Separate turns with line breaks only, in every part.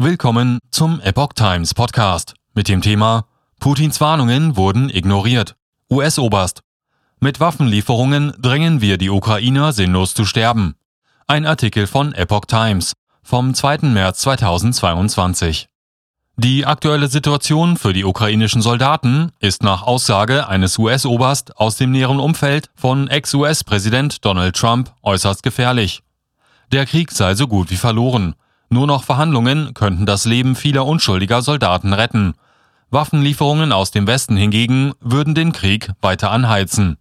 Willkommen zum Epoch Times Podcast mit dem Thema Putins Warnungen wurden ignoriert. US-Oberst. Mit Waffenlieferungen drängen wir die Ukrainer sinnlos zu sterben. Ein Artikel von Epoch Times vom 2. März 2022. Die aktuelle Situation für die ukrainischen Soldaten ist nach Aussage eines US-Oberst aus dem näheren Umfeld von Ex-US-Präsident Donald Trump äußerst gefährlich. Der Krieg sei so gut wie verloren. Nur noch Verhandlungen könnten das Leben vieler unschuldiger Soldaten retten. Waffenlieferungen aus dem Westen hingegen würden den Krieg weiter anheizen.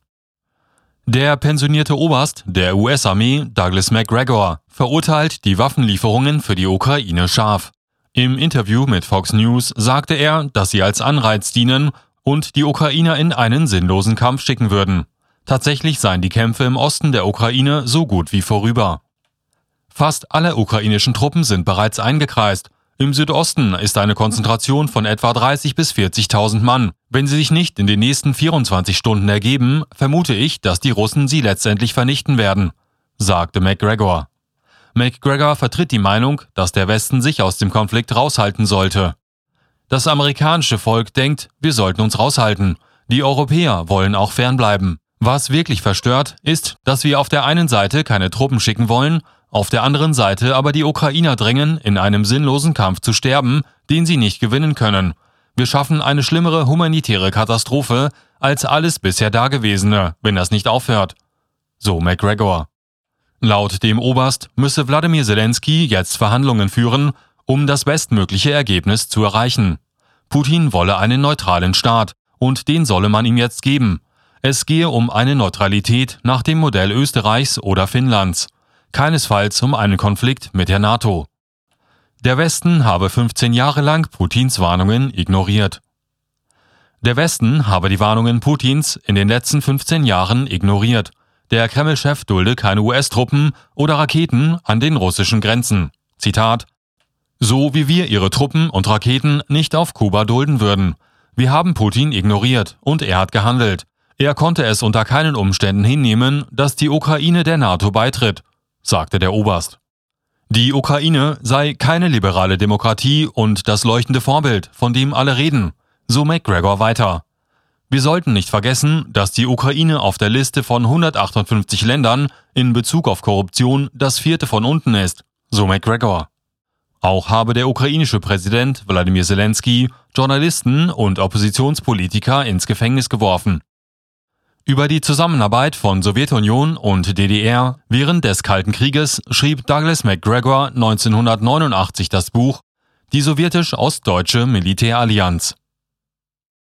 Der pensionierte Oberst der US-Armee, Douglas McGregor, verurteilt die Waffenlieferungen für die Ukraine scharf. Im Interview mit Fox News sagte er, dass sie als Anreiz dienen und die Ukrainer in einen sinnlosen Kampf schicken würden. Tatsächlich seien die Kämpfe im Osten der Ukraine so gut wie vorüber. Fast alle ukrainischen Truppen sind bereits eingekreist. Im Südosten ist eine Konzentration von etwa 30 bis 40.000 Mann. Wenn sie sich nicht in den nächsten 24 Stunden ergeben, vermute ich, dass die Russen sie letztendlich vernichten werden, sagte McGregor. McGregor vertritt die Meinung, dass der Westen sich aus dem Konflikt raushalten sollte. Das amerikanische Volk denkt, wir sollten uns raushalten. Die Europäer wollen auch fernbleiben. Was wirklich verstört, ist, dass wir auf der einen Seite keine Truppen schicken wollen auf der anderen Seite aber die Ukrainer drängen, in einem sinnlosen Kampf zu sterben, den sie nicht gewinnen können. Wir schaffen eine schlimmere humanitäre Katastrophe als alles bisher Dagewesene, wenn das nicht aufhört. So McGregor. Laut dem Oberst müsse Wladimir Zelensky jetzt Verhandlungen führen, um das bestmögliche Ergebnis zu erreichen. Putin wolle einen neutralen Staat, und den solle man ihm jetzt geben. Es gehe um eine Neutralität nach dem Modell Österreichs oder Finnlands keinesfalls um einen Konflikt mit der NATO. Der Westen habe 15 Jahre lang Putins Warnungen ignoriert. Der Westen habe die Warnungen Putins in den letzten 15 Jahren ignoriert. Der Kreml-Chef dulde keine US-Truppen oder Raketen an den russischen Grenzen. Zitat So wie wir ihre Truppen und Raketen nicht auf Kuba dulden würden. Wir haben Putin ignoriert und er hat gehandelt. Er konnte es unter keinen Umständen hinnehmen, dass die Ukraine der NATO beitritt sagte der Oberst. Die Ukraine sei keine liberale Demokratie und das leuchtende Vorbild, von dem alle reden, so McGregor weiter. Wir sollten nicht vergessen, dass die Ukraine auf der Liste von 158 Ländern in Bezug auf Korruption das vierte von unten ist, so McGregor. Auch habe der ukrainische Präsident Wladimir Zelensky Journalisten und Oppositionspolitiker ins Gefängnis geworfen. Über die Zusammenarbeit von Sowjetunion und DDR während des Kalten Krieges schrieb Douglas MacGregor 1989 das Buch Die sowjetisch-ostdeutsche Militärallianz